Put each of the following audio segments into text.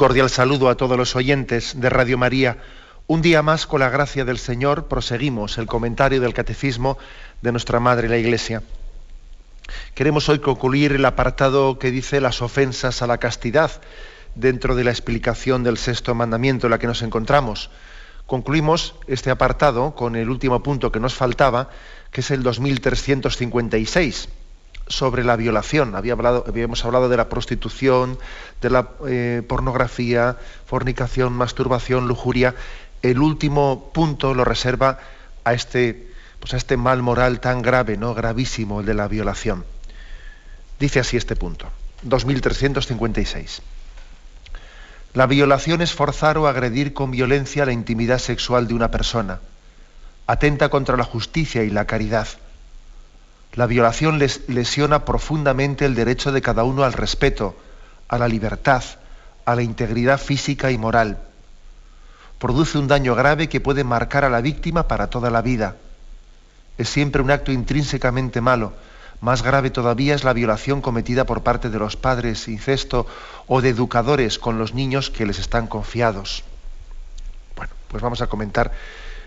Cordial saludo a todos los oyentes de Radio María. Un día más, con la gracia del Señor, proseguimos el comentario del Catecismo de nuestra Madre la Iglesia. Queremos hoy concluir el apartado que dice las ofensas a la castidad dentro de la explicación del sexto mandamiento en la que nos encontramos. Concluimos este apartado con el último punto que nos faltaba, que es el 2356 sobre la violación. Había hablado, habíamos hablado de la prostitución, de la eh, pornografía, fornicación, masturbación, lujuria. El último punto lo reserva a este, pues a este mal moral tan grave, ¿no? gravísimo, el de la violación. Dice así este punto, 2356. La violación es forzar o agredir con violencia la intimidad sexual de una persona. Atenta contra la justicia y la caridad la violación les lesiona profundamente el derecho de cada uno al respeto, a la libertad, a la integridad física y moral. Produce un daño grave que puede marcar a la víctima para toda la vida. Es siempre un acto intrínsecamente malo. Más grave todavía es la violación cometida por parte de los padres, incesto o de educadores con los niños que les están confiados. Bueno, pues vamos a comentar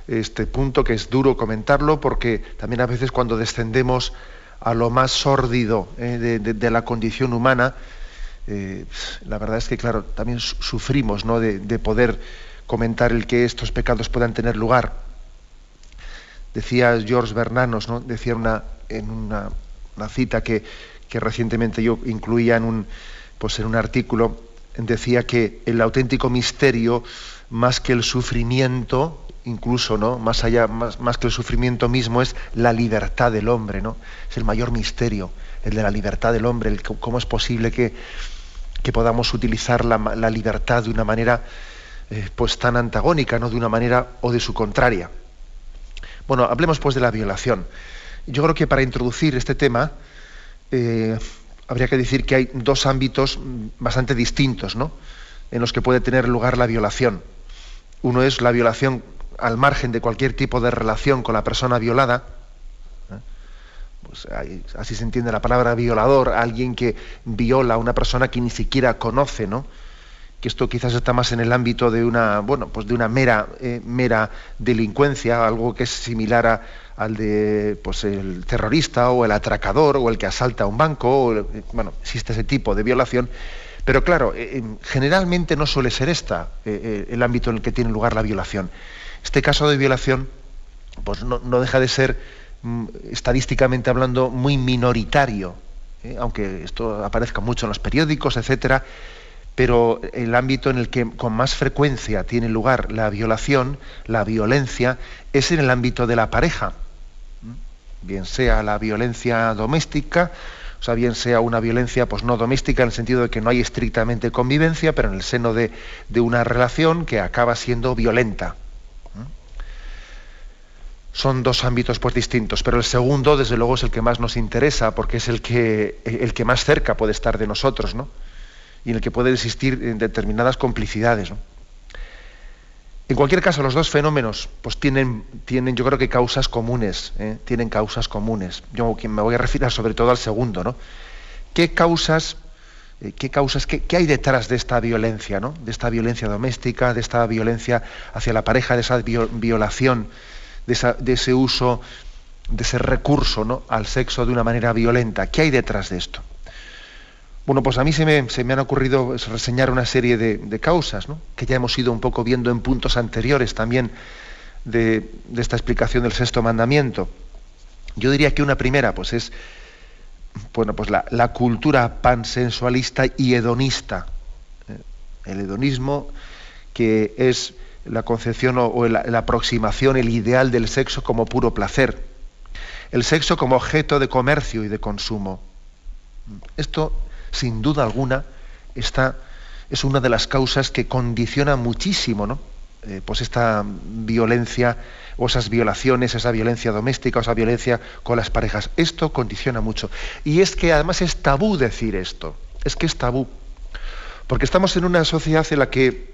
este punto que es duro comentarlo porque también a veces cuando descendemos a lo más sórdido eh, de, la condición humana, eh, la verdad es que, claro, también sufrimos ¿no? de, poder comentar el que estos pecados puedan tener lugar. Decía George Bernanos, ¿no? decía una, en una, cita que, que, recientemente yo incluía en un, pues en un artículo, decía que el auténtico misterio, más que el sufrimiento, incluso, ¿no? Más allá, más, más, que el sufrimiento mismo, es la libertad del hombre, ¿no? Es el mayor misterio, el de la libertad del hombre, el, cómo es posible que, que podamos utilizar la, la, libertad de una manera eh, pues tan antagónica, ¿no? De una manera o de su contraria. Bueno, hablemos pues de la violación. Yo creo que para introducir este tema eh, habría que decir que hay dos ámbitos bastante distintos, ¿no? En los que puede tener lugar la violación. Uno es la violación al margen de cualquier tipo de relación con la persona violada, ¿eh? pues así se entiende la palabra violador, alguien que viola a una persona que ni siquiera conoce, ¿no? que esto quizás está más en el ámbito de una, bueno, pues de una mera, eh, mera delincuencia, algo que es similar a, al de pues el terrorista o el atracador o el que asalta un banco, bueno, existe ese tipo de violación, pero claro, eh, generalmente no suele ser esta el ámbito en el que tiene lugar la violación. Este caso de violación pues no, deja de ser, mm, estadísticamente hablando, muy minoritario, ¿eh? aunque esto aparezca mucho en los periódicos, etcétera, pero el ámbito en el que con más frecuencia tiene lugar la violación, la violencia, es en el ámbito de la pareja. Bien sea la violencia doméstica, o sea, bien sea una violencia pues, no doméstica en el sentido de que no hay estrictamente convivencia, pero en el seno de, de una relación que acaba siendo violenta son dos ámbitos pues distintos, pero el segundo, desde luego, es el que más nos interesa, porque es el que, el que más cerca puede estar de nosotros, ¿no? Y en el que pueden existir determinadas complicidades. En cualquier caso, los dos fenómenos pues tienen, tienen yo creo que causas comunes, ¿eh? tienen causas comunes. Yo me voy a referir sobre todo al segundo, ¿no? ¿Qué causas, eh, qué, causas qué, hay detrás de esta violencia, ¿no? De esta violencia doméstica, de esta violencia hacia la pareja, de esa violación de, ese uso, de ese recurso al sexo de una manera violenta. ¿Qué hay detrás de esto? Bueno, pues a mí se me, se me han ocurrido reseñar una serie de, causas, ¿no? que ya hemos ido un poco viendo en puntos anteriores también de, esta explicación del sexto mandamiento. Yo diría que una primera, pues es bueno, pues la, la cultura pansensualista y hedonista. ¿eh? El hedonismo que es la concepción o, la, aproximación, el ideal del sexo como puro placer. El sexo como objeto de comercio y de consumo. Esto, sin duda alguna, está es una de las causas que condiciona muchísimo, ¿no? Eh, pues esta violencia o esas violaciones, esa violencia doméstica o esa violencia con las parejas. Esto condiciona mucho. Y es que además es tabú decir esto. Es que es tabú. Porque estamos en una sociedad en la que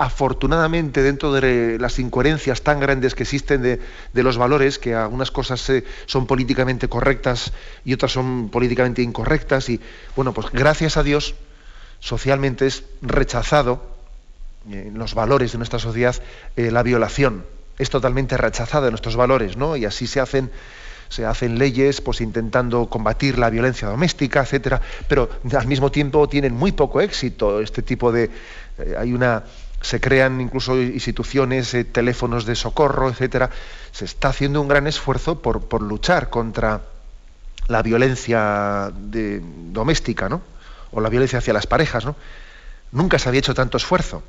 afortunadamente dentro de las incoherencias tan grandes que existen de, los valores, que algunas cosas eh, son políticamente correctas y otras son políticamente incorrectas, y bueno, pues gracias a Dios, socialmente es rechazado eh, en los valores de nuestra sociedad eh, la violación. Es totalmente rechazada en nuestros valores, ¿no? Y así se hacen se hacen leyes pues intentando combatir la violencia doméstica, etcétera, pero al mismo tiempo tienen muy poco éxito este tipo de hay una se crean incluso instituciones, eh, teléfonos de socorro, etcétera. Se está haciendo un gran esfuerzo por, luchar contra la violencia doméstica, ¿no? O la violencia hacia las parejas, ¿no? Nunca se había hecho tanto esfuerzo.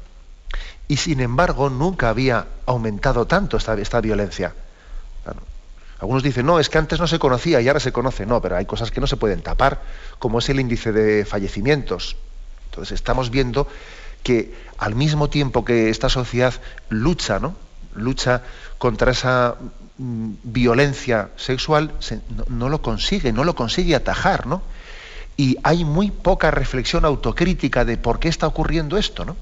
Y sin embargo, nunca había aumentado tanto esta, esta violencia. Algunos dicen, no, es que antes no se conocía y ahora se conoce. No, pero hay cosas que no se pueden tapar, como es el índice de fallecimientos. Entonces estamos viendo que al mismo tiempo que esta sociedad lucha, ¿no? lucha contra esa mm, violencia sexual, no, lo consigue, no lo consigue atajar, ¿no? Y hay muy poca reflexión autocrítica de por qué está ocurriendo esto, ¿no?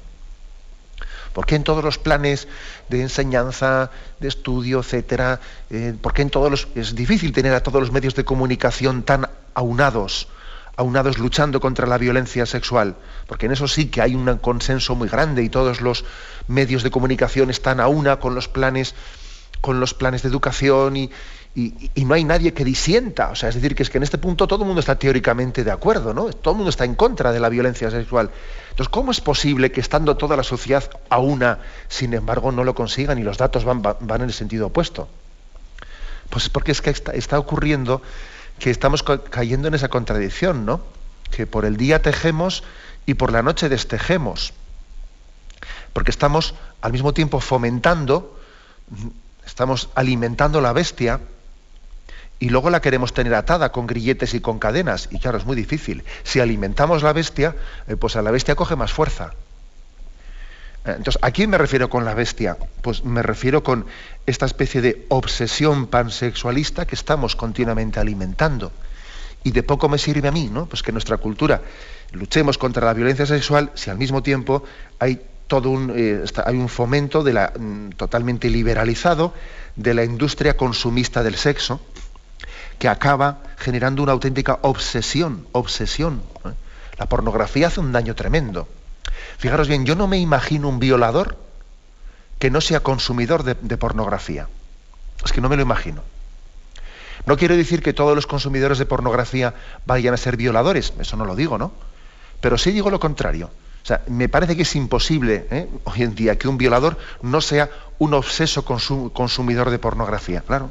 ¿Por qué en todos los planes de enseñanza, de estudio, etcétera, eh, por qué en todos los es difícil tener a todos los medios de comunicación tan aunados aunados luchando contra la violencia sexual, porque en eso sí que hay un consenso muy grande y todos los medios de comunicación están a una con los planes, con los planes de educación y, no hay nadie que disienta. O sea, es decir, que es que en este punto todo el mundo está teóricamente de acuerdo, ¿no? Todo el mundo está en contra de la violencia sexual. Entonces, ¿cómo es posible que estando toda la sociedad a una, sin embargo, no lo consigan y los datos van, van en el sentido opuesto? Pues es porque es que está ocurriendo que estamos cayendo en esa contradicción, ¿no? Que por el día tejemos y por la noche destejemos. Porque estamos al mismo tiempo fomentando, estamos alimentando la bestia y luego la queremos tener atada con grilletes y con cadenas. Y claro, es muy difícil. Si alimentamos la bestia, eh, pues a la bestia coge más fuerza. Entonces, ¿a quién me refiero con la bestia? Pues me refiero con esta especie de obsesión pansexualista que estamos continuamente alimentando. Y de poco me sirve a mí, ¿no? Pues que nuestra cultura luchemos contra la violencia sexual si al mismo tiempo hay todo un, eh, hay un fomento de la, mm, totalmente liberalizado de la industria consumista del sexo que acaba generando una auténtica obsesión, obsesión. La pornografía hace un daño tremendo. Fijaros bien, yo no me imagino un violador que no sea consumidor de, pornografía. Es que no me lo imagino. No quiero decir que todos los consumidores de pornografía vayan a ser violadores, eso no lo digo, ¿no? Pero sí digo lo contrario. O sea, me parece que es imposible ¿eh? hoy en día que un violador no sea un obseso consumidor de pornografía. Claro,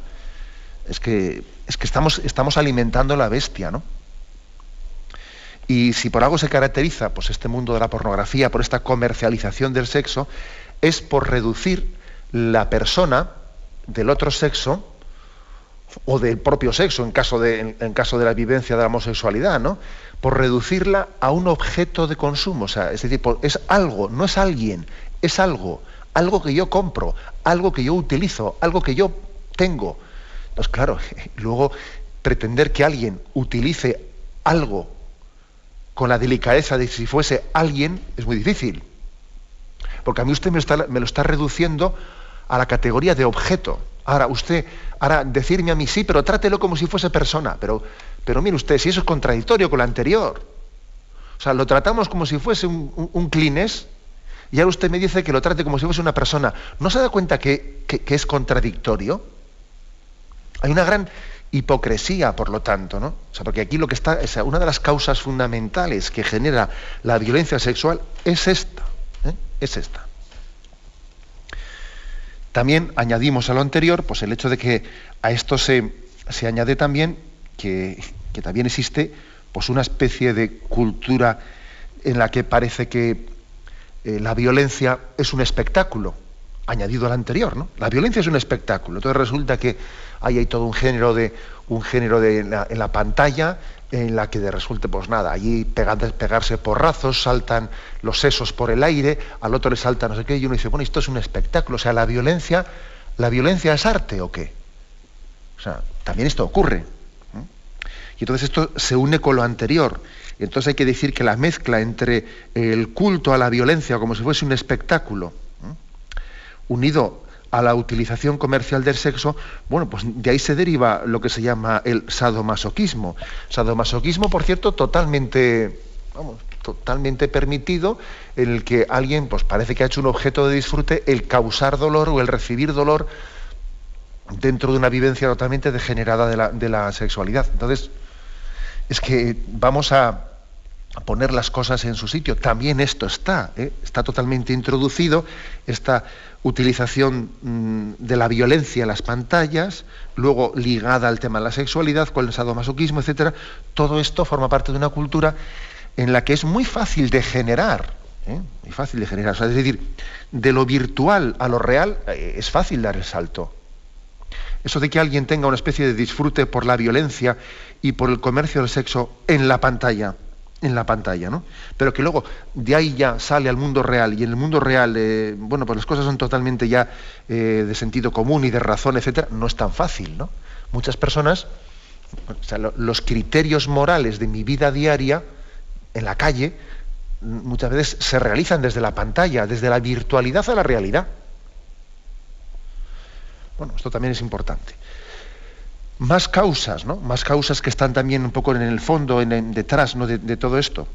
es que, es que estamos, estamos alimentando la bestia, ¿no? Y si por algo se caracteriza pues, este mundo de la pornografía, por esta comercialización del sexo, es por reducir la persona del otro sexo o del propio sexo en caso de, en, caso de la vivencia de la homosexualidad, ¿no? Por reducirla a un objeto de consumo. O sea, es decir, es algo, no es alguien, es algo, algo que yo compro, algo que yo utilizo, algo que yo tengo. Entonces, claro, luego pretender que alguien utilice algo con la delicadeza de si fuese alguien es muy difícil. Porque a mí usted me, lo está reduciendo a la categoría de objeto. Ahora, usted, ahora decirme a mí sí, pero trátelo como si fuese persona. Pero, pero mire usted, si eso es contradictorio con lo anterior. O sea, lo tratamos como si fuese un, un, clines y ahora usted me dice que lo trate como si fuese una persona. ¿No se da cuenta que, que es contradictorio? Hay una gran hipocresía, por lo tanto, ¿no? O sea, porque aquí lo que está, es una de las causas fundamentales que genera la violencia sexual es esta, ¿eh? es esta. También añadimos a lo anterior, pues el hecho de que a esto se, se añade también que, también existe pues una especie de cultura en la que parece que eh, la violencia es un espectáculo, añadido al anterior, ¿no? La violencia es un espectáculo. Entonces resulta que ahí hay todo un género de un género de en la, pantalla en la que de resulte, pues nada, allí pegarse porrazos, saltan los sesos por el aire, al otro le salta no sé qué, y uno dice, bueno, esto es un espectáculo, o sea, la violencia, ¿la violencia es arte o qué? O sea, también esto ocurre. Y entonces esto se une con lo anterior. Y entonces hay que decir que la mezcla entre el culto a la violencia, como si fuese un espectáculo, unido a la utilización comercial del sexo, bueno, pues de ahí se deriva lo que se llama el sadomasoquismo. Sadomasoquismo, por cierto, totalmente, vamos, totalmente permitido, en el que alguien, pues parece que ha hecho un objeto de disfrute el causar dolor o el recibir dolor dentro de una vivencia totalmente degenerada de la, de la sexualidad. Entonces, es que vamos a, poner las cosas en su sitio. También esto está, ¿eh? está totalmente introducido, esta utilización mm, de la violencia en las pantallas, luego ligada al tema de la sexualidad, con el sadomasoquismo, etcétera. Todo esto forma parte de una cultura en la que es muy fácil de generar, ¿eh? muy fácil de generar. es decir, de lo virtual a lo real eh, es fácil dar el salto. Eso de que alguien tenga una especie de disfrute por la violencia y por el comercio del sexo en la pantalla, en la pantalla, ¿no? Pero que luego de ahí ya sale al mundo real y en el mundo real, eh, bueno, pues las cosas son totalmente ya eh, de sentido común y de razón, etcétera, no es tan fácil, ¿no? Muchas personas, o sea, los criterios morales de mi vida diaria en la calle muchas veces se realizan desde la pantalla, desde la virtualidad a la realidad. Bueno, esto también es importante. Más causas, ¿no? Más causas que están también un poco en el fondo, en, detrás ¿no? de, todo esto.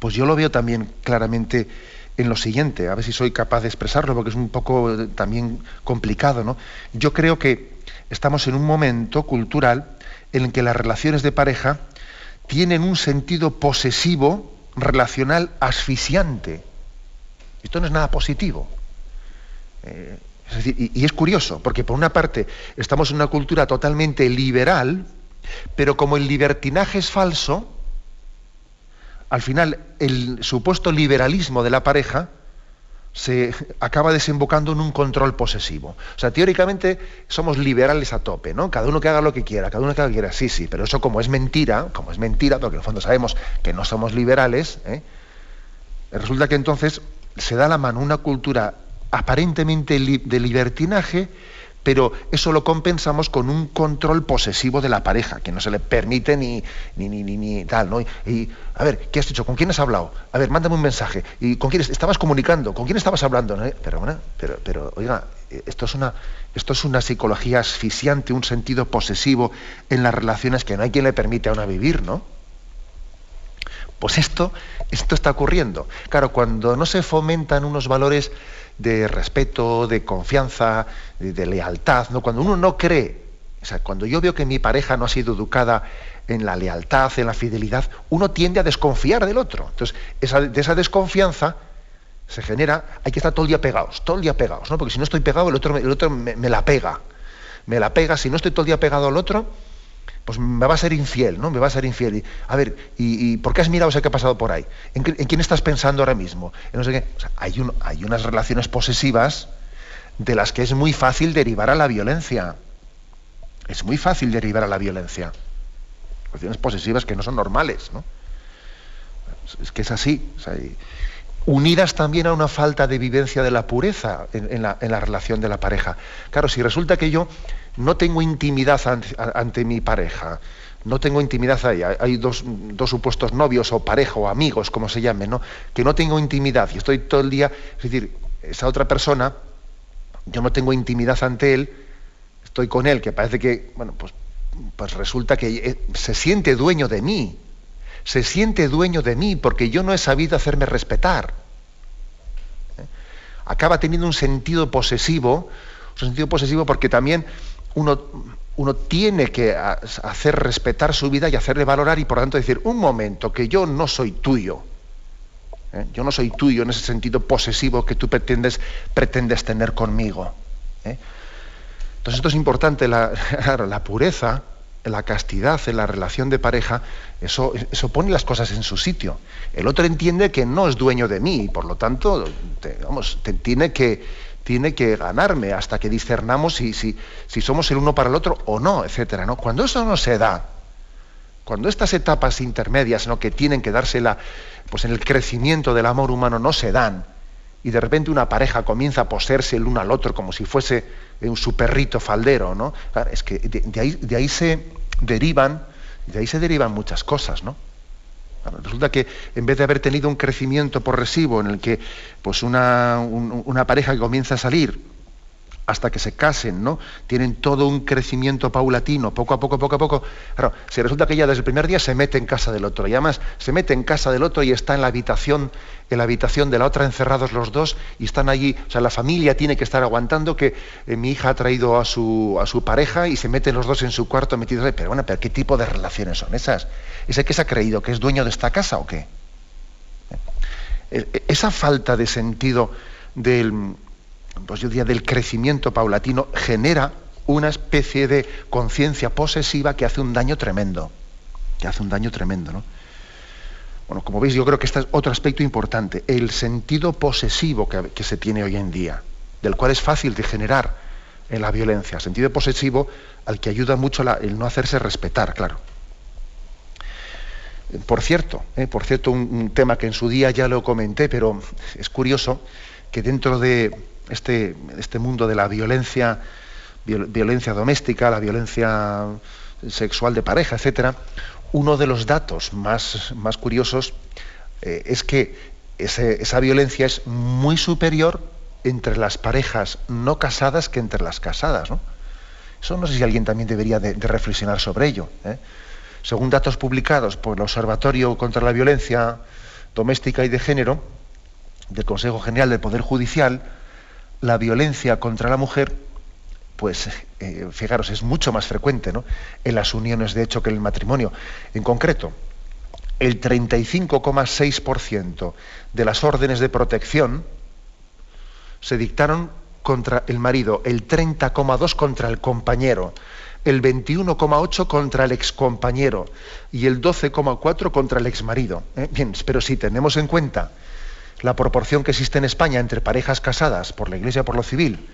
Pues yo lo veo también claramente en lo siguiente, a ver si soy capaz de expresarlo, porque es un poco eh, también complicado, ¿no? Yo creo que estamos en un momento cultural en el que las relaciones de pareja tienen un sentido posesivo, relacional, asfixiante. Esto no es nada positivo. Eh, y, es curioso, porque por una parte estamos en una cultura totalmente liberal, pero como el libertinaje es falso, al final el supuesto liberalismo de la pareja se acaba desembocando en un control posesivo. O sea, teóricamente somos liberales a tope, ¿no? Cada uno que haga lo que quiera, cada uno que haga lo que quiera. Sí, sí, pero eso como es mentira, como es mentira, porque en el fondo sabemos que no somos liberales, ¿eh? resulta que entonces se da la mano una cultura aparentemente de libertinaje, pero eso lo compensamos con un control posesivo de la pareja, que no se le permite ni, ni, ni, ni, tal, ¿no? Y, a ver, ¿qué has dicho? ¿Con quién has hablado? A ver, mándame un mensaje. ¿Y con quién estabas comunicando? ¿Con quién estabas hablando? Pero, bueno, pero, pero, oiga, esto es, una, esto es una psicología asfixiante, un sentido posesivo en las relaciones que no hay quien le permite a una vivir, ¿no? Pues esto, esto está ocurriendo. Claro, cuando no se fomentan unos valores de respeto, de confianza, de, lealtad. ¿no? Cuando uno no cree, o sea, cuando yo veo que mi pareja no ha sido educada en la lealtad, en la fidelidad, uno tiende a desconfiar del otro. Entonces, de esa desconfianza se genera, hay que estar todo el día pegados, todo el día pegados, ¿no? porque si no estoy pegado, el otro, el otro me, me la pega. Me la pega, si no estoy todo el día pegado al otro, pues me va a ser infiel, ¿no? Me va a ser infiel. Y, a ver, ¿y, por qué has mirado ese que ha pasado por ahí? ¿En, quién estás pensando ahora mismo? Hay unas relaciones posesivas de las que es muy fácil derivar a la violencia. Es muy fácil derivar a la violencia. Relaciones posesivas que no son normales, ¿no? Es que es así. unidas también a una falta de vivencia de la pureza en, la, en la relación de la pareja. Claro, si resulta que yo no tengo intimidad ante, mi pareja, no tengo intimidad ahí. Hay dos, supuestos novios o pareja o amigos, como se llame, ¿no? Que no tengo intimidad y estoy todo el día, es decir, esa otra persona, yo no tengo intimidad ante él, estoy con él, que parece que, bueno, pues, pues resulta que eh, se siente dueño de mí, se siente dueño de mí porque yo no he sabido hacerme respetar. ¿eh? Acaba teniendo un sentido posesivo, un sentido posesivo porque también uno, uno tiene que hacer respetar su vida y hacerle valorar y por tanto decir, un momento, que yo no soy tuyo. ¿eh? Yo no soy tuyo en ese sentido posesivo que tú pretendes, pretendes tener conmigo. ¿eh? Entonces esto es importante, la, la pureza, la castidad en la relación de pareja, eso, eso pone las cosas en su sitio. El otro entiende que no es dueño de mí y por lo tanto, vamos, tiene que tiene que ganarme hasta que discernamos si, si, si somos el uno para el otro o no, etcétera. ¿no? Cuando eso no se da, Cuando estas etapas intermedias, ¿no? que tienen que dársela pues en el crecimiento del amor humano, no se dan, y de repente una pareja comienza a poseerse el uno al otro como si fuese un su perrito faldero, ¿no? es que de, ahí, de, ahí, se derivan, de ahí se derivan muchas cosas, ¿no? Resulta que en vez de haber tenido un crecimiento progresivo en el que pues una, una pareja que comienza a salir hasta que se casen, ¿no? Tienen todo un crecimiento paulatino, poco a poco, poco a poco. Claro, si resulta que ella desde el primer día se mete en casa del otro, y además se mete en casa del otro y está en la habitación, en la habitación de la otra encerrados los dos, y están allí, o sea, la familia tiene que estar aguantando que eh, mi hija ha traído a su, a su pareja y se meten los dos en su cuarto metidos, pero bueno, pero ¿qué tipo de relaciones son esas? ¿Ese que se ha creído que es dueño de esta casa o qué? Eh, esa falta de sentido del pues yo diría, del crecimiento paulatino, genera una especie de conciencia posesiva que hace un daño tremendo. Que hace un daño tremendo, ¿no? Bueno, como veis, yo creo que este es otro aspecto importante, el sentido posesivo que, se tiene hoy en día, del cual es fácil de generar en la violencia. Sentido posesivo al que ayuda mucho el no hacerse respetar, claro. Por cierto, eh, por cierto, un tema que en su día ya lo comenté, pero es curioso que dentro de, este, este mundo de la violencia, violencia doméstica, la violencia sexual de pareja, etcétera, uno de los datos más, más curiosos eh, es que esa violencia es muy superior entre las parejas no casadas que entre las casadas. ¿no? Eso no sé si alguien también debería de, reflexionar sobre ello. ¿eh? Según datos publicados por el Observatorio contra la Violencia Doméstica y de Género del Consejo General del Poder Judicial, la violencia contra la mujer, pues eh, fijaros, es mucho más frecuente ¿no? en las uniones de hecho que en el matrimonio. En concreto, el 35,6% de las órdenes de protección se dictaron contra el marido, el 30,2% contra el compañero, el 21,8% contra el excompañero y el 12,4% contra el exmarido. ¿eh? Bien, pero si tenemos en cuenta la proporción que existe en España entre parejas casadas por la Iglesia por lo civil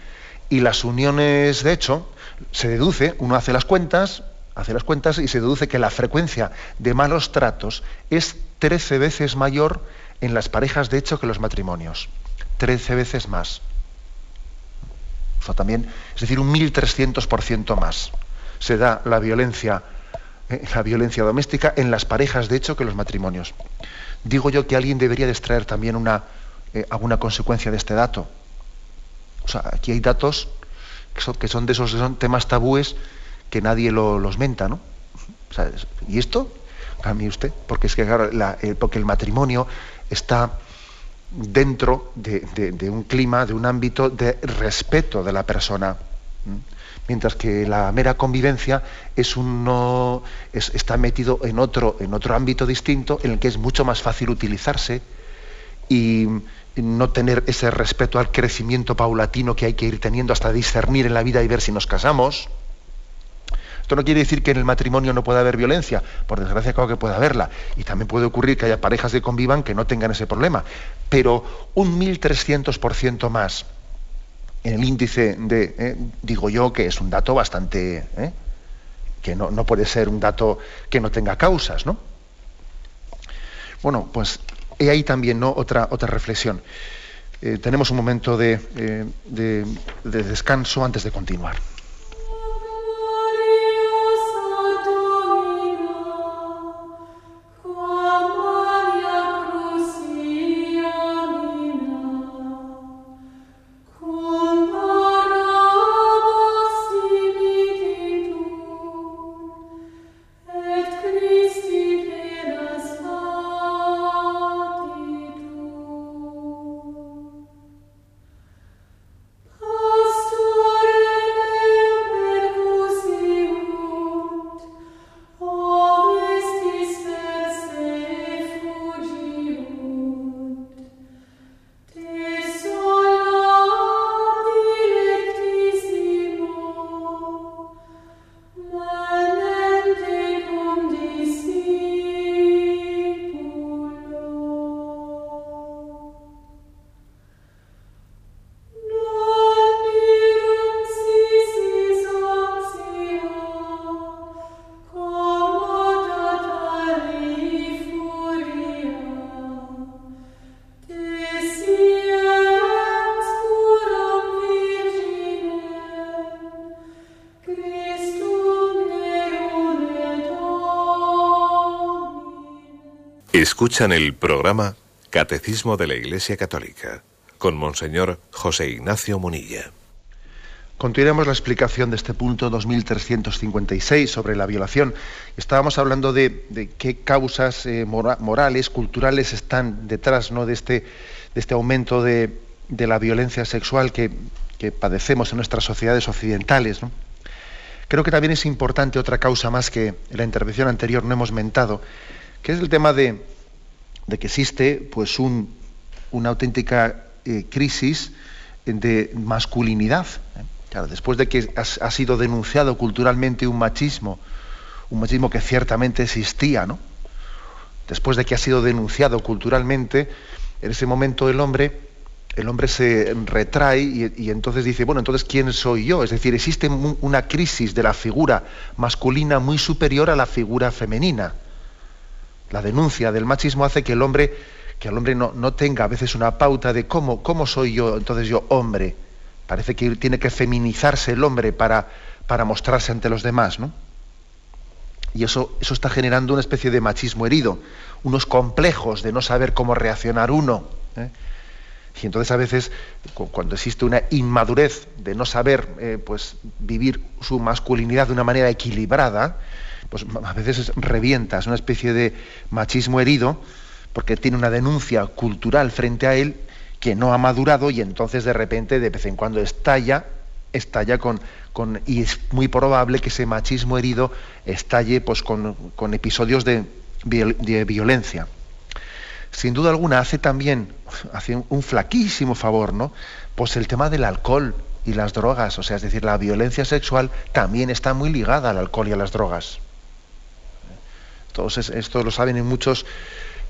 y las uniones de hecho, se deduce, uno hace las cuentas, hace las cuentas y se deduce que la frecuencia de malos tratos es 13 veces mayor en las parejas de hecho que los matrimonios. 13 veces más. O también, es decir, un 1300% más se da la violencia, eh, la violencia doméstica en las parejas de hecho que los matrimonios digo yo que alguien debería extraer también una, eh, alguna consecuencia de este dato. O sea, aquí hay datos que son, de esos son temas tabúes que nadie los menta, ¿no? ¿Y esto? Cambie usted, porque es que eh, porque el matrimonio está dentro de, un clima, de un ámbito de respeto de la persona mientras que la mera convivencia está metido en otro, en otro ámbito distinto en el que es mucho más fácil utilizarse y no tener ese respeto al crecimiento paulatino que hay que ir teniendo hasta discernir en la vida y ver si nos casamos. Esto no quiere decir que en el matrimonio no pueda haber violencia, por desgracia creo que puede haberla. Y también puede ocurrir que haya parejas que convivan que no tengan ese problema. Pero un 1300% más en el índice de, eh, digo yo, que es un dato bastante, eh, que no, puede ser un dato que no tenga causas, ¿no? Bueno, pues he ahí también ¿no? otra, otra reflexión. Eh, tenemos un momento de descanso antes de continuar. Escuchan el programa Catecismo de la Iglesia Católica con Monseñor José Ignacio Munilla. Continuemos la explicación de este punto 2356 sobre la violación. Estábamos hablando de, qué causas eh, morales, culturales están detrás ¿no? de, este, de este aumento de, la violencia sexual que, padecemos en nuestras sociedades occidentales. Creo que también es importante otra causa más que en la intervención anterior no hemos mentado, que es el tema de, que existe pues una auténtica eh, crisis de masculinidad. ¿eh? después de que ha, sido denunciado culturalmente un machismo, un machismo que ciertamente existía, ¿no? Después de que ha sido denunciado culturalmente, en ese momento el hombre, el hombre se retrae y, y entonces dice, bueno, entonces ¿quién soy yo? Es decir, existe una crisis de la figura masculina muy superior a la figura femenina. La denuncia del machismo hace que el hombre, que el hombre no, tenga a veces una pauta de cómo, cómo soy yo, entonces yo hombre. Parece que tiene que feminizarse el hombre para, para mostrarse ante los demás, ¿no? Y eso, eso está generando una especie de machismo herido, unos complejos de no saber cómo reaccionar uno. ¿eh? Y entonces a veces, cuando existe una inmadurez de no saber eh, pues, vivir su masculinidad de una manera equilibrada, pues a veces revienta, es una especie de machismo herido, porque tiene una denuncia cultural frente a él que no ha madurado y entonces de repente de vez en cuando estalla, estalla con, con y es muy probable que ese machismo herido estalle pues, con, episodios de, de, violencia. Sin duda alguna hace también hace un flaquísimo favor, ¿no? Pues el tema del alcohol y las drogas, o sea, es decir, la violencia sexual también está muy ligada al alcohol y a las drogas. Entonces, esto lo saben en muchos,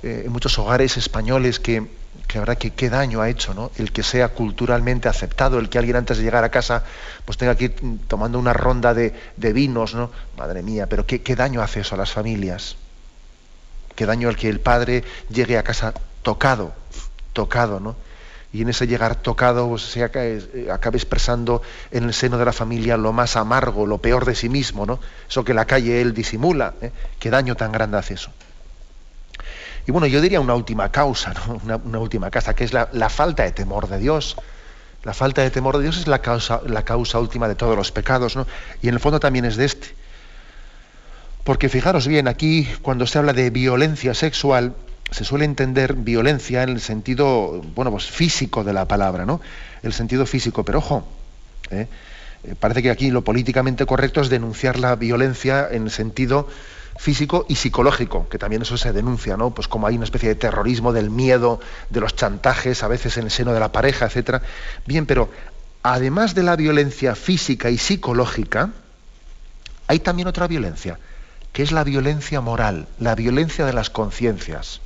eh, en muchos hogares españoles que, que habrá que qué daño ha hecho, ¿no? El que sea culturalmente aceptado, el que alguien antes de llegar a casa pues tenga que ir tomando una ronda de, vinos, ¿no? Madre mía, pero ¿qué, qué daño hace eso a las familias. Qué daño el que el padre llegue a casa tocado, tocado, ¿no? Y en ese llegar tocado pues, se acabe, expresando en el seno de la familia lo más amargo, lo peor de sí mismo, ¿no? Eso que la calle él disimula, ¿eh? qué daño tan grande hace eso. Y bueno, yo diría una última causa, una, última causa, que es la, falta de temor de Dios. La falta de temor de Dios es la causa, la causa última de todos los pecados, ¿no? Y en el fondo también es de este. Porque fijaros bien, aquí cuando se habla de violencia sexual, se suele entender violencia en el sentido, bueno, pues físico de la palabra, ¿no? El sentido físico, pero ojo, ¿eh? Eh, parece que aquí lo políticamente correcto es denunciar la violencia en el sentido físico y psicológico, que también eso se denuncia, ¿no? Pues como hay una especie de terrorismo del miedo, de los chantajes, a veces en el seno de la pareja, etcétera. Bien, pero además de la violencia física y psicológica, hay también otra violencia, que es la violencia moral, la violencia de las conciencias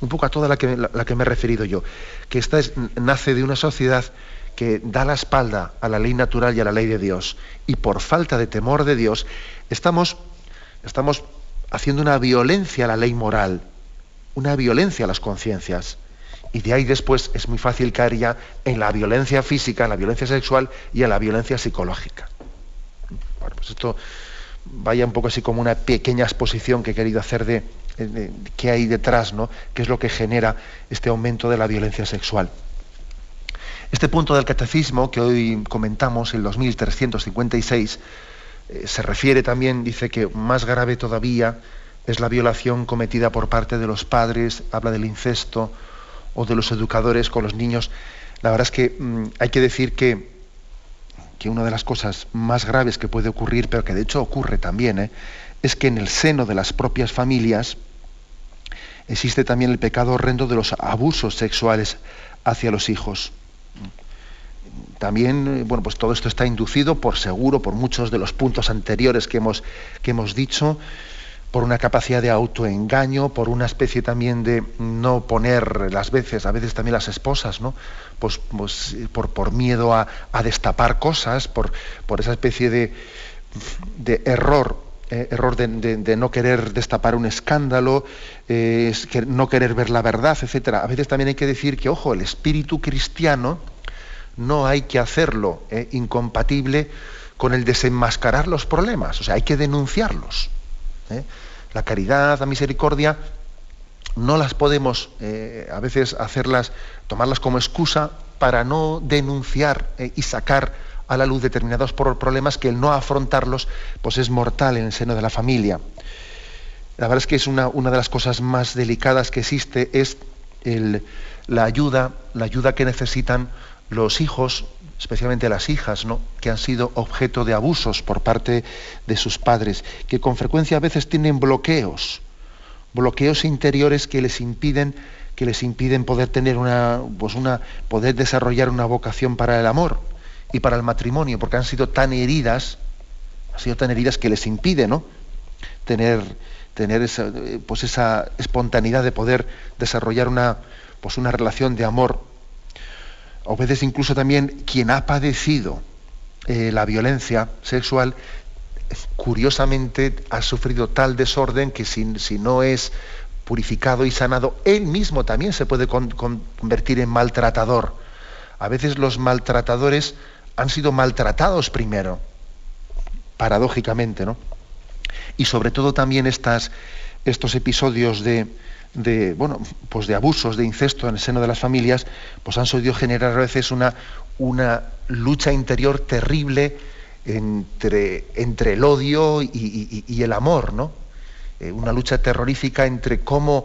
un poco a toda la que, me he referido yo, que esta nace de una sociedad que da la espalda a la ley natural y a la ley de Dios, y por falta de temor de Dios, estamos, estamos haciendo una violencia a la ley moral, una violencia a las conciencias. Y de ahí después es muy fácil caer ya en la violencia física, en la violencia sexual y en la violencia psicológica. Bueno, pues esto vaya un poco así como una pequeña exposición que he querido hacer de, qué hay detrás, ¿no? qué es lo que genera este aumento de la violencia sexual. Este punto del catecismo que hoy comentamos, el 2356, eh, se refiere también, dice que más grave todavía es la violación cometida por parte de los padres, habla del incesto o de los educadores con los niños. La verdad es que mm, hay que decir que, que, una de las cosas más graves que puede ocurrir, pero que de hecho ocurre también, ¿eh? es que en el seno de las propias familias existe también el pecado horrendo de los abusos sexuales hacia los hijos. También, bueno, pues todo esto está inducido, por seguro, por muchos de los puntos anteriores que hemos, que hemos dicho, por una capacidad de autoengaño, por una especie también de no poner las veces, a veces también las esposas, ¿no? Pues, pues por, por, miedo a, a, destapar cosas, por, por esa especie de, de error eh, error de, no querer destapar un escándalo, eh, no querer ver la verdad, etc. A veces también hay que decir que, ojo, el espíritu cristiano no hay que hacerlo eh, incompatible con el desenmascarar los problemas, o sea, hay que denunciarlos. La caridad, la misericordia, no las podemos a veces hacerlas, tomarlas como excusa para no denunciar y sacar a la luz determinados problemas que el no afrontarlos pues es mortal en el seno de la familia. La verdad es que es una, una de las cosas más delicadas que existe es la ayuda, la ayuda que necesitan los hijos, especialmente las hijas, ¿no? que han sido objeto de abusos por parte de sus padres, que con frecuencia a veces tienen bloqueos, bloqueos interiores que les impiden que les impiden poder tener una, pues una, poder desarrollar una vocación para el amor y para el matrimonio, porque han sido tan heridas, han sido tan heridas que les impide, ¿no? tener, tener esa, pues esa espontaneidad de poder desarrollar una, pues una relación de amor. A veces incluso también quien ha padecido eh, la violencia sexual curiosamente ha sufrido tal desorden que si, no es purificado y sanado, él mismo también se puede convertir en maltratador. A veces los maltratadores han sido maltratados primero, paradójicamente, ¿no? Y sobre todo también estas, estos episodios de, bueno, pues de abusos, de incesto en el seno de las familias, pues han solido generar a veces una, una lucha interior terrible, entre, entre el odio y, el amor, ¿no? Eh, una lucha terrorífica entre cómo,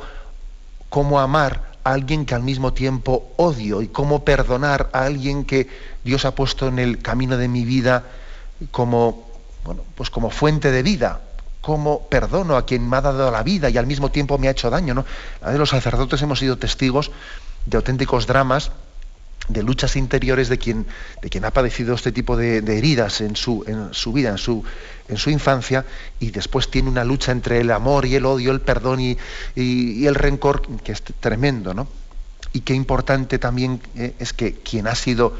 cómo amar alguien que al mismo tiempo odio y cómo perdonar a alguien que Dios ha puesto en el camino de mi vida como, bueno, pues como fuente de vida, cómo perdono a quien me ha dado la vida y al mismo tiempo me ha hecho daño. ¿no? los sacerdotes hemos sido testigos de auténticos dramas de luchas interiores de quien, de quien ha padecido este tipo de, heridas en su, en su vida, en su, en su, infancia, y después tiene una lucha entre el amor y el odio, el perdón y, el rencor, que es tremendo, ¿no? Y qué importante también eh, es que quien ha sido,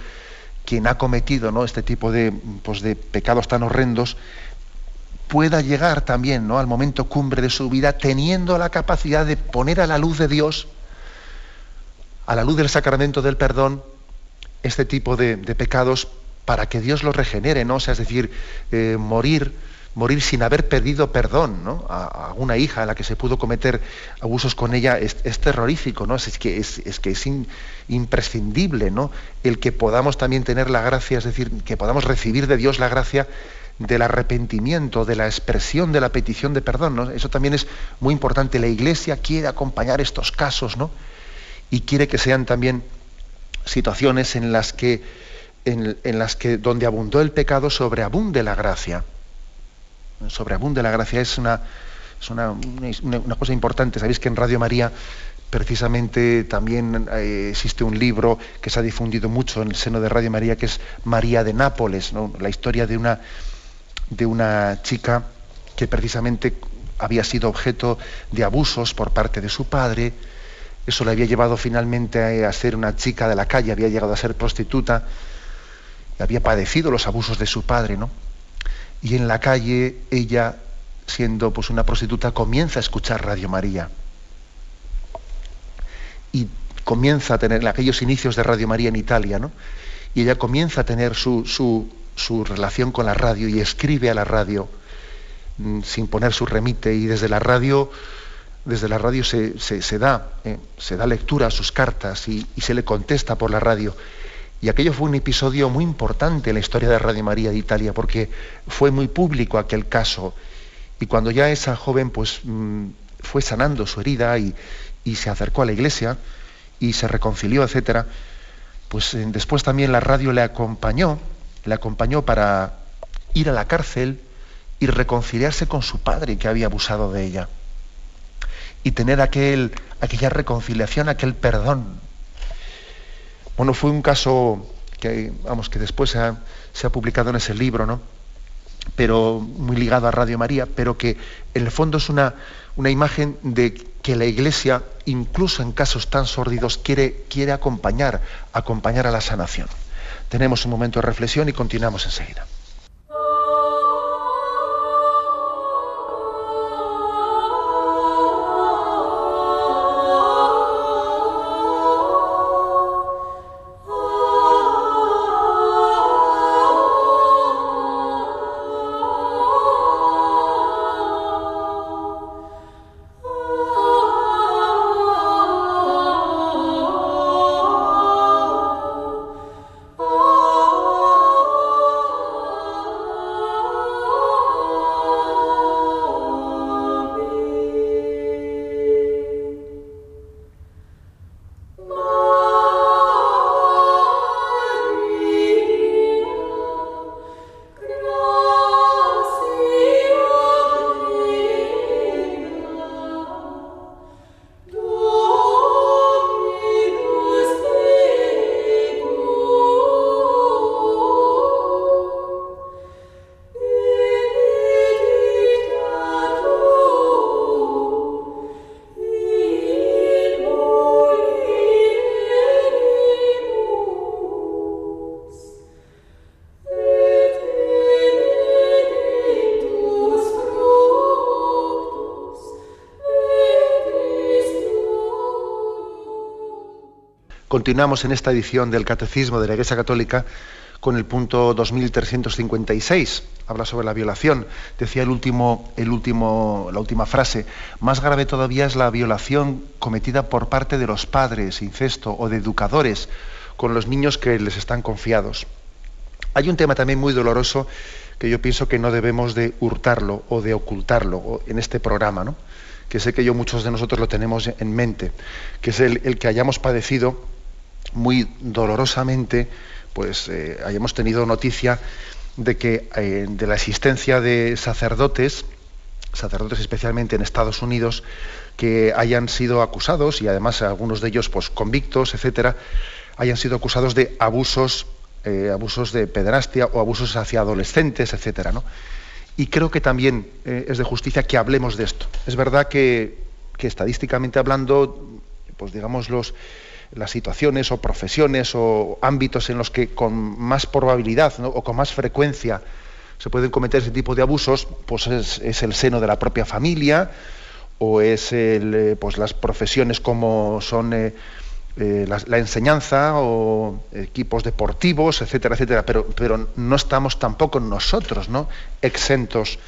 quien ha cometido ¿no? este tipo de, pues de pecados tan horrendos, pueda llegar también ¿no? al momento cumbre de su vida teniendo la capacidad de poner a la luz de Dios, a la luz del sacramento del perdón, este tipo de, pecados para que Dios los regenere, ¿no? O sea, es decir, eh, morir, morir sin haber pedido perdón, ¿no? A, una hija a la que se pudo cometer abusos con ella es, terrorífico, ¿no? Es, que es, imprescindible, ¿no? El que podamos también tener la gracia, es decir, que podamos recibir de Dios la gracia del arrepentimiento, de la expresión de la petición de perdón, ¿no? Eso también es muy importante. La Iglesia quiere acompañar estos casos, ¿no? Y quiere que sean también situaciones en las que, en, las que donde abundó el pecado sobreabunde la gracia. Sobreabunde la gracia es una, es una, cosa importante. Sabéis que en Radio María precisamente también eh, existe un libro que se ha difundido mucho en el seno de Radio María, que es María de Nápoles, la historia de una, de una chica que precisamente había sido objeto de abusos por parte de su padre, eso le había llevado finalmente a ser una chica de la calle, había llegado a ser prostituta, había padecido los abusos de su padre, ¿no? Y en la calle ella, siendo pues una prostituta, comienza a escuchar Radio María. Y comienza a tener en aquellos inicios de Radio María en Italia, ¿no? Y ella comienza a tener su, su, su relación con la radio y escribe a la radio mm, sin poner su remite y desde la radio desde la radio se, da, eh, se da lectura a sus cartas y, se le contesta por la radio. Y aquello fue un episodio muy importante en la historia de Radio María de Italia, porque fue muy público aquel caso. Y cuando ya esa joven pues, mm, fue sanando su herida y, se acercó a la iglesia y se reconcilió, etc., pues eh, después también la radio le acompañó, le acompañó para ir a la cárcel y reconciliarse con su padre que había abusado de ella y tener aquel, aquella reconciliación, aquel perdón. Bueno, fue un caso que, vamos, que después se ha, publicado en ese libro, ¿no? pero muy ligado a Radio María, pero que en el fondo es una, una imagen de que la Iglesia, incluso en casos tan sórdidos, quiere, quiere acompañar, acompañar a la sanación. Tenemos un momento de reflexión y continuamos enseguida. Continuamos en esta edición del Catecismo de la Iglesia Católica con el punto 2356. Habla sobre la violación. Decía el último, el último, la última frase. Más grave todavía es la violación cometida por parte de los padres, incesto, o de educadores con los niños que les están confiados. Hay un tema también muy doloroso que yo pienso que no debemos de hurtarlo o de ocultarlo en este programa, ¿no? que sé que yo muchos de nosotros lo tenemos en mente, que es el, que hayamos padecido muy dolorosamente, pues eh, hayamos tenido noticia de que eh, de la existencia de sacerdotes, sacerdotes especialmente en Estados Unidos, que hayan sido acusados y además algunos de ellos pues convictos, etcétera, hayan sido acusados de abusos, eh, abusos de pederastia o abusos hacia adolescentes, etcétera, ¿no? Y creo que también es de justicia que hablemos de esto. Es verdad que, estadísticamente hablando, pues digamos los, las situaciones o profesiones o ámbitos en los que con más probabilidad o con más frecuencia se pueden cometer ese tipo de abusos, pues es, el seno de la propia familia o es eh, pues las profesiones como son eh, la, enseñanza o equipos deportivos, etcétera, etcétera, pero, pero no estamos tampoco nosotros ¿no? exentos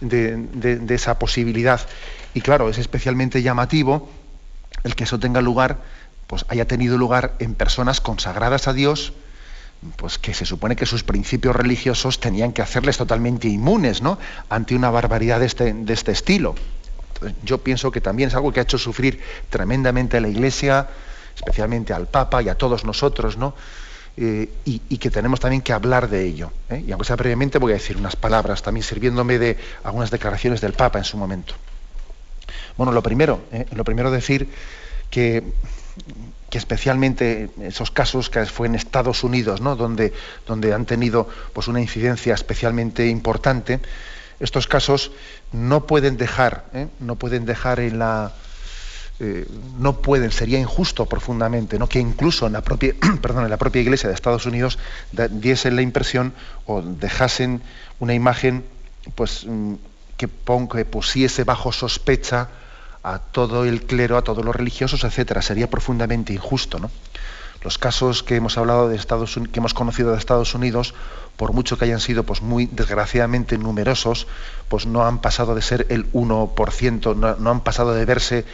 de, esa posibilidad. Y claro, es especialmente llamativo el que eso tenga lugar, pues haya tenido lugar en personas consagradas a Dios, pues que se supone que sus principios religiosos tenían que hacerles totalmente inmunes ¿no? ante una barbaridad de este, este estilo. yo pienso que también es algo que ha hecho sufrir tremendamente a la Iglesia, especialmente al Papa y a todos nosotros, ¿no? Eh, y, que tenemos también que hablar de ello. ¿eh? Y aunque sea brevemente, voy a decir unas palabras, también sirviéndome de algunas declaraciones del Papa en su momento. Bueno, lo primero, ¿eh? lo primero decir que, que, especialmente esos casos que fue en Estados Unidos, ¿no? donde, donde han tenido pues, una incidencia especialmente importante, estos casos no pueden dejar, no pueden dejar en la, eh, no pueden, sería injusto profundamente, ¿no? que incluso en la propia, perdón, en la propia Iglesia de Estados Unidos diesen la impresión o dejasen una imagen pues, mm, que, que pusiese bajo sospecha a todo el clero, a todos los religiosos, etcétera. Sería profundamente injusto, ¿no? Los casos que hemos hablado de Estados que hemos conocido de Estados Unidos, por mucho que hayan sido pues muy desgraciadamente numerosos, pues no han pasado de ser el 1%, no, no han pasado de verse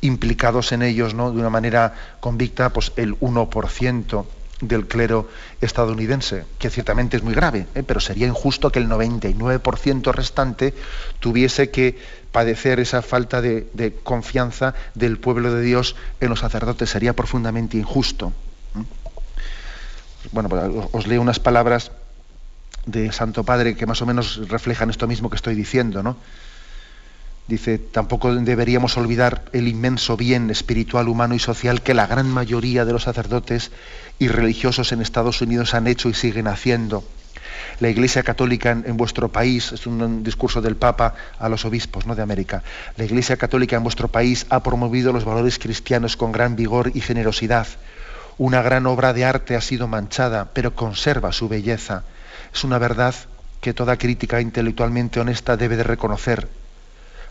implicados en ellos ¿no? de una manera convicta pues el 1% del clero estadounidense, que ciertamente es muy grave, ¿eh? pero sería injusto que el 99% restante tuviese que padecer esa falta de, de, confianza del pueblo de Dios en los sacerdotes, sería profundamente injusto. Bueno, pues os leo unas palabras de Santo Padre que más o menos reflejan esto mismo que estoy diciendo, ¿no? Dice, tampoco deberíamos olvidar el inmenso bien espiritual, humano y social que la gran mayoría de los sacerdotes y religiosos en Estados Unidos han hecho y siguen haciendo. La Iglesia Católica en, vuestro país, es un, discurso del Papa a los obispos ¿no? de América, la Iglesia Católica en vuestro país ha promovido los valores cristianos con gran vigor y generosidad. Una gran obra de arte ha sido manchada, pero conserva su belleza. Es una verdad que toda crítica intelectualmente honesta debe de reconocer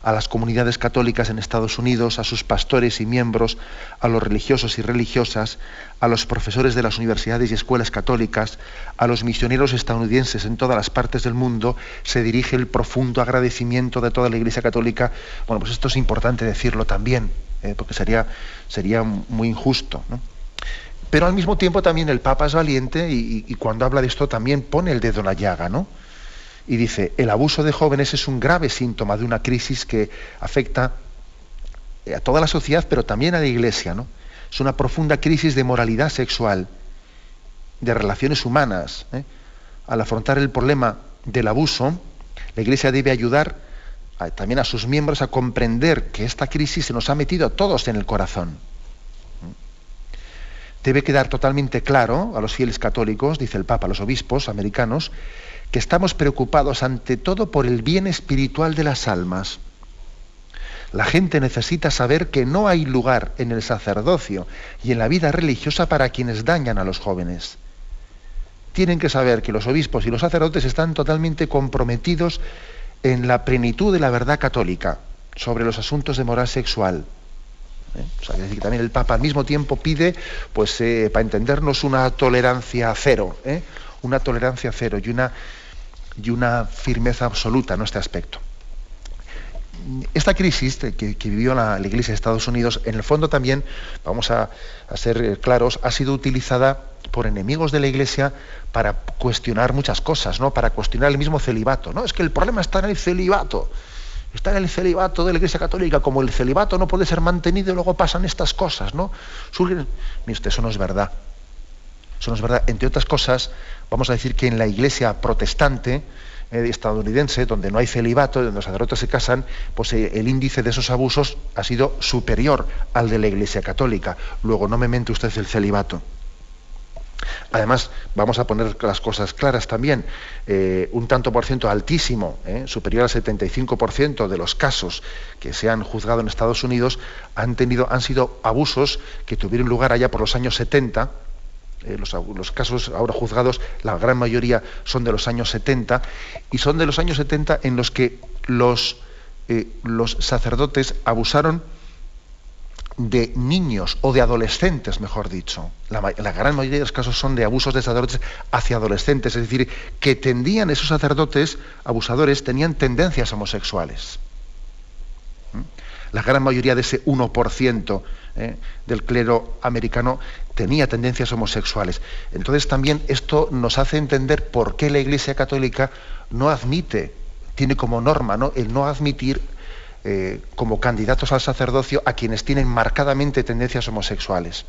a las comunidades católicas en Estados Unidos, a sus pastores y miembros, a los religiosos y religiosas, a los profesores de las universidades y escuelas católicas, a los misioneros estadounidenses en todas las partes del mundo, se dirige el profundo agradecimiento de toda la Iglesia Católica. Bueno, pues esto es importante decirlo también, ¿eh? porque sería, sería muy injusto. Pero al mismo tiempo también el Papa es valiente y, y cuando habla de esto también pone el dedo en la llaga, ¿no? Y dice, el abuso de jóvenes es un grave síntoma de una crisis que afecta eh, a toda la sociedad, pero también a la Iglesia. ¿no? Es una profunda crisis de moralidad sexual, de relaciones humanas. ¿eh? Al afrontar el problema del abuso, la Iglesia debe ayudar también a sus miembros a comprender que esta crisis se nos ha metido a todos en el corazón. Debe quedar totalmente claro a los fieles católicos, dice el Papa, a los obispos americanos, que estamos preocupados ante todo por el bien espiritual de las almas. La gente necesita saber que no hay lugar en el sacerdocio y en la vida religiosa para quienes dañan a los jóvenes. Tienen que saber que los obispos y los sacerdotes están totalmente comprometidos en la plenitud de la verdad católica sobre los asuntos de moral sexual. ¿eh? Sea, decir también el Papa al mismo tiempo pide, pues, eh, para entendernos, una tolerancia cero, ¿eh? una tolerancia cero y una, y una firmeza absoluta en este aspecto. Esta crisis que, vivió la, Iglesia de Estados Unidos, en el fondo también, vamos a, ser claros, ha sido utilizada por enemigos de la Iglesia para cuestionar muchas cosas, ¿no? Para cuestionar el mismo celibato. No, es que el problema está en el celibato. Está en el celibato de la Iglesia Católica, como el celibato no puede ser mantenido y luego pasan estas cosas, ¿no? Surgen... eso no es verdad. Eso no es verdad. Entre otras cosas, vamos a decir que en la Iglesia protestante, eh, estadounidense, donde no hay celibato, donde los sacerdotes se casan, pues eh, el índice de esos abusos ha sido superior al de la Iglesia Católica. Luego, no me mente usted el celibato. Además, vamos a poner las cosas claras también, eh, un tanto por ciento altísimo, superior al 75% de los casos que se han juzgado en Estados Unidos han sido abusos que tuvieron lugar allá por los años 70. Eh, los, casos ahora juzgados, la gran mayoría son de los años 70, y son de los años 70 en los que los, los sacerdotes abusaron de niños o de adolescentes, mejor dicho. La, gran mayoría de los casos son de abusos de sacerdotes hacia adolescentes, es decir, que tendían esos sacerdotes abusadores, tenían tendencias homosexuales. ¿Mm? La gran mayoría de ese 1% ¿eh? del clero americano tenía tendencias homosexuales. Entonces también esto nos hace entender por qué la Iglesia Católica no admite, tiene como norma ¿no? el no admitir eh, como candidatos al sacerdocio a quienes tienen marcadamente tendencias homosexuales.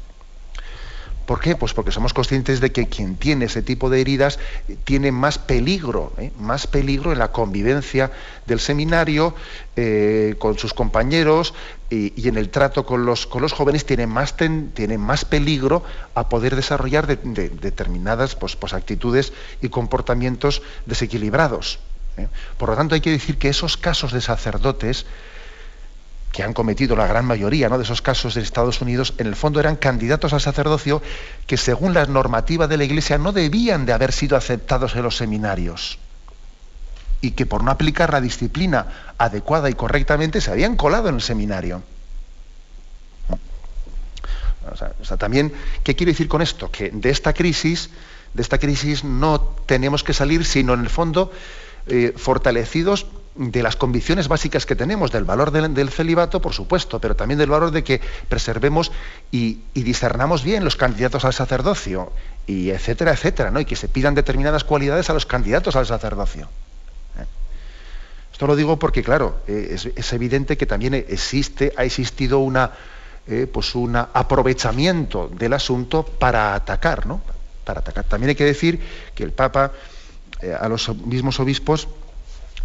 ¿Por qué? Pues porque somos conscientes de que quien tiene ese tipo de heridas tiene más peligro, ¿eh? más peligro en la convivencia del seminario, eh, con sus compañeros y, en el trato con los, con los jóvenes tiene más, tiene más peligro a poder desarrollar determinadas pues, pues, actitudes y comportamientos desequilibrados. ¿eh? Por lo tanto, hay que decir que esos casos de sacerdotes que han cometido la gran mayoría de esos casos de Estados Unidos, en el fondo eran candidatos al sacerdocio que según la normativa de la Iglesia no debían de haber sido aceptados en los seminarios y que por no aplicar la disciplina adecuada y correctamente se habían colado en el seminario. O sea, también, ¿qué quiero decir con esto? Que de esta crisis, de esta crisis no tenemos que salir, sino en el fondo eh, fortalecidos de las convicciones básicas que tenemos, del valor del, celibato, por supuesto, pero también del valor de que preservemos y, discernamos bien los candidatos al sacerdocio, y etcétera, etcétera, ¿no? y que se pidan determinadas cualidades a los candidatos al sacerdocio. ¿eh? Esto lo digo porque, claro, eh, es, evidente que también existe, ha existido una, pues un aprovechamiento del asunto para atacar, ¿no? Para atacar. También hay que decir que el Papa eh, a los mismos obispos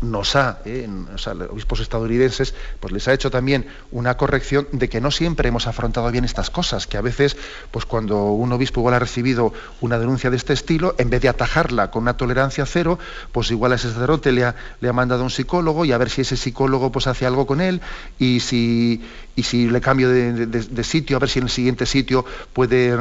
nos ha, eh, o sea, los obispos estadounidenses, pues les ha hecho también una corrección de que no siempre hemos afrontado bien estas cosas, que a veces, pues cuando un obispo igual ha recibido una denuncia de este estilo, en vez de atajarla con una tolerancia cero, pues igual a ese sacerdote le ha, le ha mandado un psicólogo y a ver si ese psicólogo pues hace algo con él y si, y si le cambio de, sitio, a ver si en el siguiente sitio puede,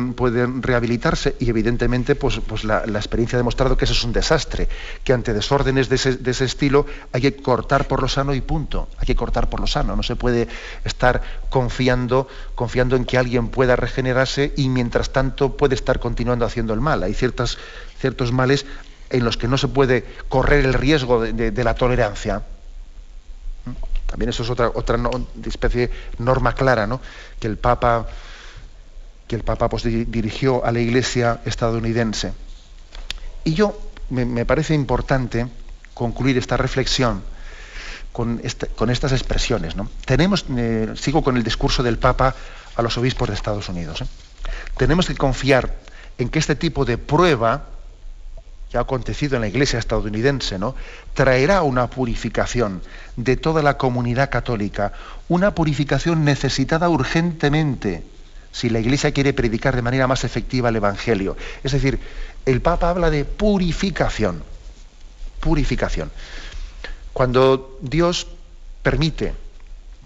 rehabilitarse. Y evidentemente, pues, pues la, experiencia ha demostrado que eso es un desastre, que ante desórdenes de ese, de ese, estilo hay que cortar por lo sano y punto. Hay que cortar por lo sano. No se puede estar confiando, confiando en que alguien pueda regenerarse y mientras tanto puede estar continuando haciendo el mal. Hay ciertas, ciertos males en los que no se puede correr el riesgo de la tolerancia. También eso es otra, otra especie de norma clara, ¿no? Que el Papa, que el Papa pues, dirigió a la Iglesia estadounidense. Y yo me, parece importante concluir esta reflexión con, estas expresiones. ¿no? Tenemos, eh, sigo con el discurso del Papa a los obispos de Estados Unidos. ¿eh? Tenemos que confiar en que este tipo de prueba que ha acontecido en la iglesia estadounidense, ¿no? traerá una purificación de toda la comunidad católica, una purificación necesitada urgentemente si la iglesia quiere predicar de manera más efectiva el Evangelio. Es decir, el Papa habla de purificación, purificación. Cuando Dios permite,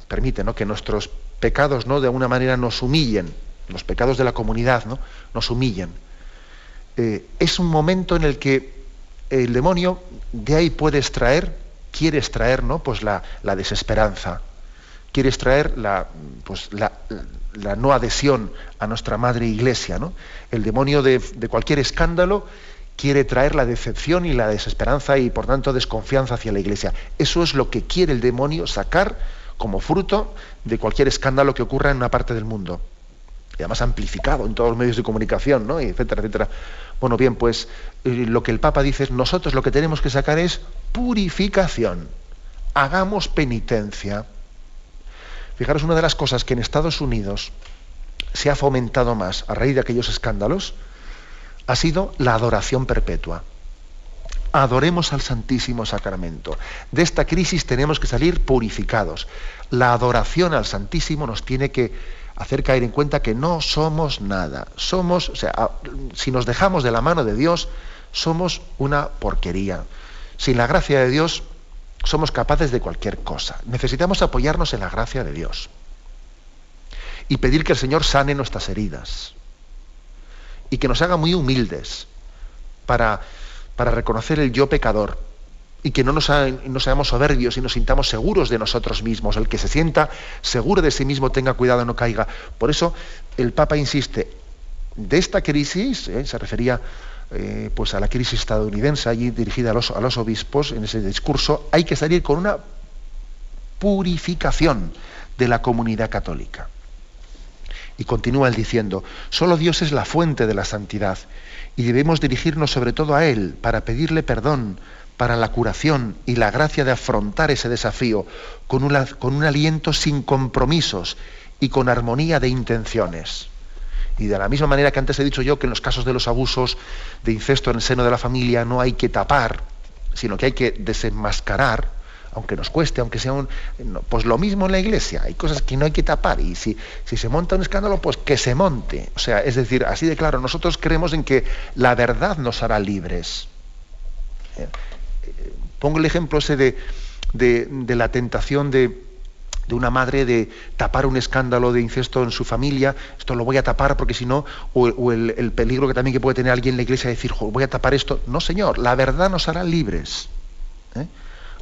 permite ¿no? que nuestros pecados ¿no? de alguna manera nos humillen, los pecados de la comunidad ¿no? nos humillen, eh, es un momento en el que el demonio de ahí puede extraer, quiere extraer ¿no? pues la, desesperanza, quiere extraer la, pues la no adhesión a nuestra madre iglesia. ¿no? El demonio de, cualquier escándalo quiere traer la decepción y la desesperanza y por tanto desconfianza hacia la iglesia. Eso es lo que quiere el demonio sacar como fruto de cualquier escándalo que ocurra en una parte del mundo. Y además amplificado en todos los medios de comunicación, ¿no? etcétera, etcétera. Bueno, bien, pues eh, lo que el Papa dice es, nosotros lo que tenemos que sacar es purificación. Hagamos penitencia. Fijaros, una de las cosas que en Estados Unidos se ha fomentado más a raíz de aquellos escándalos ha sido la adoración perpetua. Adoremos al Santísimo Sacramento. De esta crisis tenemos que salir purificados. La adoración al Santísimo nos tiene que hacer caer en cuenta que no somos nada. Somos, o sea, si nos dejamos de la mano de Dios, somos una porquería. Sin la gracia de Dios, somos capaces de cualquier cosa. Necesitamos apoyarnos en la gracia de Dios y pedir que el Señor sane nuestras heridas y que nos haga muy humildes para, para reconocer el yo pecador y que no, nos no seamos soberbios y nos sintamos seguros de nosotros mismos. El que se sienta seguro de sí mismo tenga cuidado, no caiga. Por eso el Papa insiste, de esta crisis, eh, se refería eh, pues a la crisis estadounidense, allí dirigida a los, a los obispos, en ese discurso, hay que salir con una purificación de la comunidad católica. Y continúa él diciendo, solo Dios es la fuente de la santidad y debemos dirigirnos sobre todo a Él para pedirle perdón, para la curación y la gracia de afrontar ese desafío con, con un aliento sin compromisos y con armonía de intenciones. Y de la misma manera que antes he dicho yo que en los casos de los abusos de incesto en el seno de la familia no hay que tapar, sino que hay que desenmascarar, aunque nos cueste, aunque sea un... Pues lo mismo en la iglesia, hay cosas que no hay que tapar y si, si se monta un escándalo, pues que se monte. O sea, es decir, así de claro, nosotros creemos en que la verdad nos hará libres. Eh, eh, pongo el ejemplo ese de, de la tentación de de una madre de tapar un escándalo de incesto en su familia, esto lo voy a tapar porque si no, o, el, peligro que también que puede tener alguien en la iglesia de decir, voy a tapar esto. No, Señor, la verdad nos hará libres. ¿eh?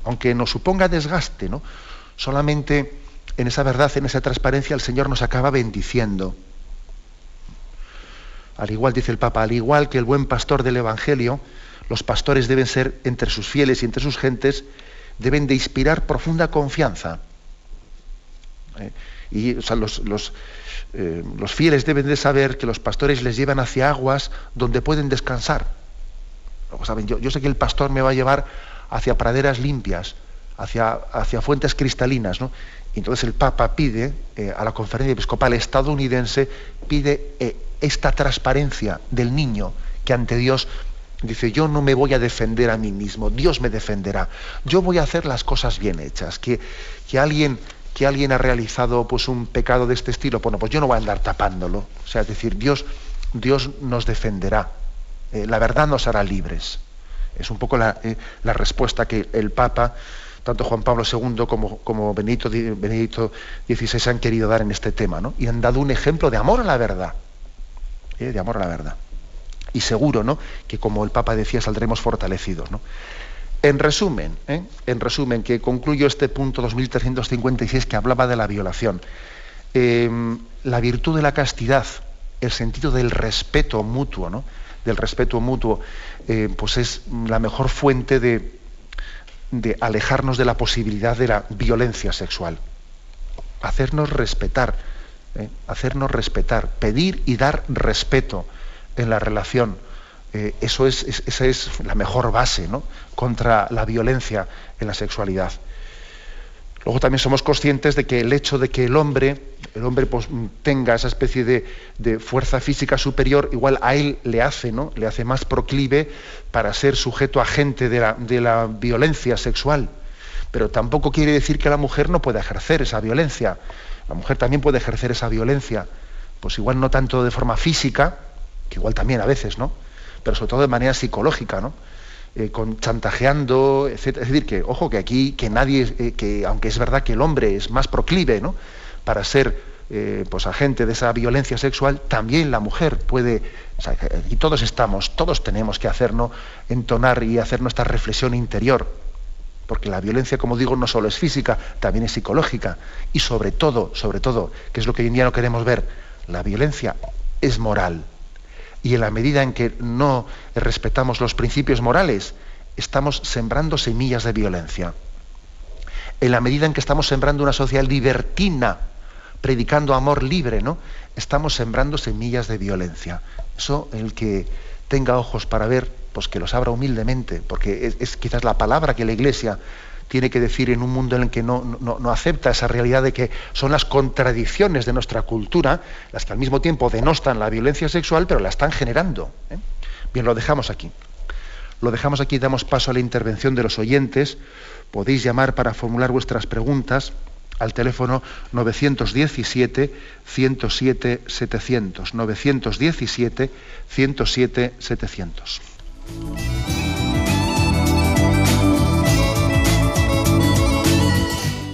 Aunque nos suponga desgaste, ¿no? Solamente en esa verdad, en esa transparencia, el Señor nos acaba bendiciendo. Al igual, dice el Papa, al igual que el buen pastor del Evangelio, los pastores deben ser entre sus fieles y entre sus gentes, deben de inspirar profunda confianza ¿eh? Y los, eh, los, fieles deben de saber que los pastores les llevan hacia aguas donde pueden descansar. ¿Saben? Yo, sé que el pastor me va a llevar hacia praderas limpias, hacia, hacia fuentes cristalinas. ¿no? Y entonces el Papa pide eh, a la conferencia episcopal estadounidense, pide esta transparencia del niño que ante Dios dice, yo no me voy a defender a mí mismo, Dios me defenderá. Yo voy a hacer las cosas bien hechas. Que, que alguien que alguien ha realizado pues un pecado de este estilo, bueno, pues yo no voy a andar tapándolo. O sea, es decir, Dios, Dios nos defenderá. Eh, la verdad nos hará libres. Es un poco la, eh, respuesta que el Papa, tanto Juan Pablo II como, como Benedicto, Benedicto XVI han querido dar en este tema, ¿no? Y han dado un ejemplo de amor a la verdad. ¿eh? De amor a la verdad. Y seguro, ¿no? Que como el Papa decía, saldremos fortalecidos, ¿no? En resumen, ¿eh? en resumen, que concluyo este punto 2356 que hablaba de la violación. Em, la virtud de la castidad, el sentido del respeto mutuo, ¿no? Del respeto mutuo, eh, pues es la mejor fuente de, alejarnos de la posibilidad de la violencia sexual. Hacernos respetar, ¿eh? hacernos respetar, pedir y dar respeto en la relación eh, eso es, esa es la mejor base contra la violencia en la sexualidad. Luego también somos conscientes de que el hecho de que el hombre, el hombre pues, tenga esa especie de, fuerza física superior, igual a él le hace, ¿no? Le hace más proclive para ser sujeto agente de la, de la violencia sexual. Pero tampoco quiere decir que la mujer no pueda ejercer esa violencia. La mujer también puede ejercer esa violencia. Pues igual no tanto de forma física, que igual también a veces, ¿no? pero sobre todo de manera psicológica, ¿no? Eh, con chantajeando, etc. Es decir, que, ojo, que aquí, que nadie, eh, que aunque es verdad que el hombre es más proclive, ¿no? Para ser eh, pues agente de esa violencia sexual, también la mujer puede, y todos estamos, todos tenemos que hacernos, entonar y hacer nuestra reflexión interior. porque la violencia, como digo, no solo es física, también es psicológica. Y sobre todo, sobre todo, que es lo que hoy en día no queremos ver, la violencia es moral. Y en la medida en que no respetamos los principios morales, estamos sembrando semillas de violencia. En la medida en que estamos sembrando una sociedad libertina, predicando amor libre, ¿no? Estamos sembrando semillas de violencia. Eso, el que tenga ojos para ver, pues que los abra humildemente, porque es, quizás la palabra que la Iglesia tiene que decir en un mundo en el que no, acepta esa realidad de que son las contradicciones de nuestra cultura las que al mismo tiempo denostan la violencia sexual, pero la están generando. ¿eh? Bien, lo dejamos aquí. Lo dejamos aquí y damos paso a la intervención de los oyentes. Podéis llamar para formular vuestras preguntas al teléfono 917 107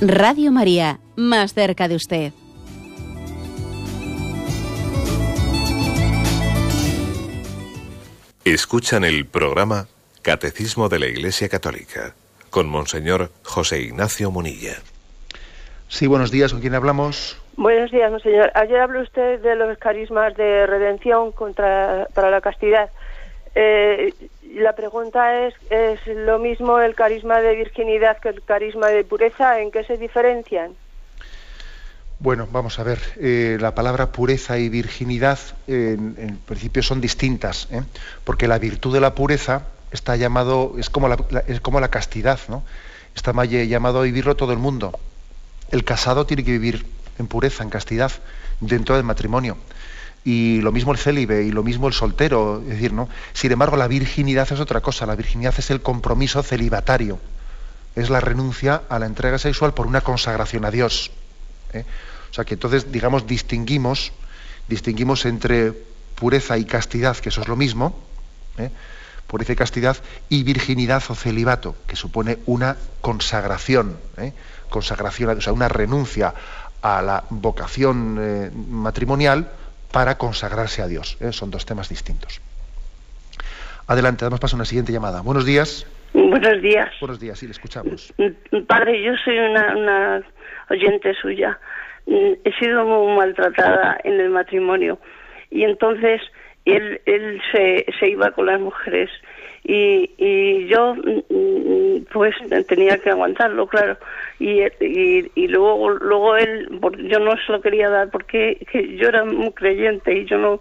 Radio María, más cerca de usted. Escuchan el programa Catecismo de la Iglesia Católica con Monseñor José Ignacio Munilla. Sí, buenos días, ¿con quién hablamos? Buenos días, Monseñor. Ayer habló usted de los carismas de redención contra, para la castidad. Eh, la pregunta es, ¿es lo mismo el carisma de virginidad que el carisma de pureza? ¿En qué se diferencian? Bueno, vamos a ver, eh, la palabra pureza y virginidad en, principio son distintas, ¿eh? porque la virtud de la pureza está llamado, es como la, es como la castidad, ¿no? Está llamado a vivirlo todo el mundo. El casado tiene que vivir en pureza, en castidad, dentro del matrimonio. Y lo mismo el célibe y lo mismo el soltero, es decir, ¿no? Sin embargo, la virginidad es otra cosa. La virginidad es el compromiso celibatario. Es la renuncia a la entrega sexual por una consagración a Dios. ¿eh? O sea que entonces, digamos, distinguimos, distinguimos entre pureza y castidad, que eso es lo mismo. ¿eh? pureza y castidad, y virginidad o celibato, que supone una consagración, ¿eh? consagración, o sea, una renuncia a la vocación eh, matrimonial para consagrarse a Dios. ¿eh? Son dos temas distintos. Adelante, damos paso a una siguiente llamada. Buenos días. Buenos días. Buenos días, sí, le escuchamos. Padre, yo soy una, una oyente suya. He sido muy maltratada en el matrimonio y entonces él, él se, se iba con las mujeres y, y yo mm, pues tenía que aguantarlo claro. Y, y, y luego luego él yo no se lo quería dar porque yo era muy creyente y yo no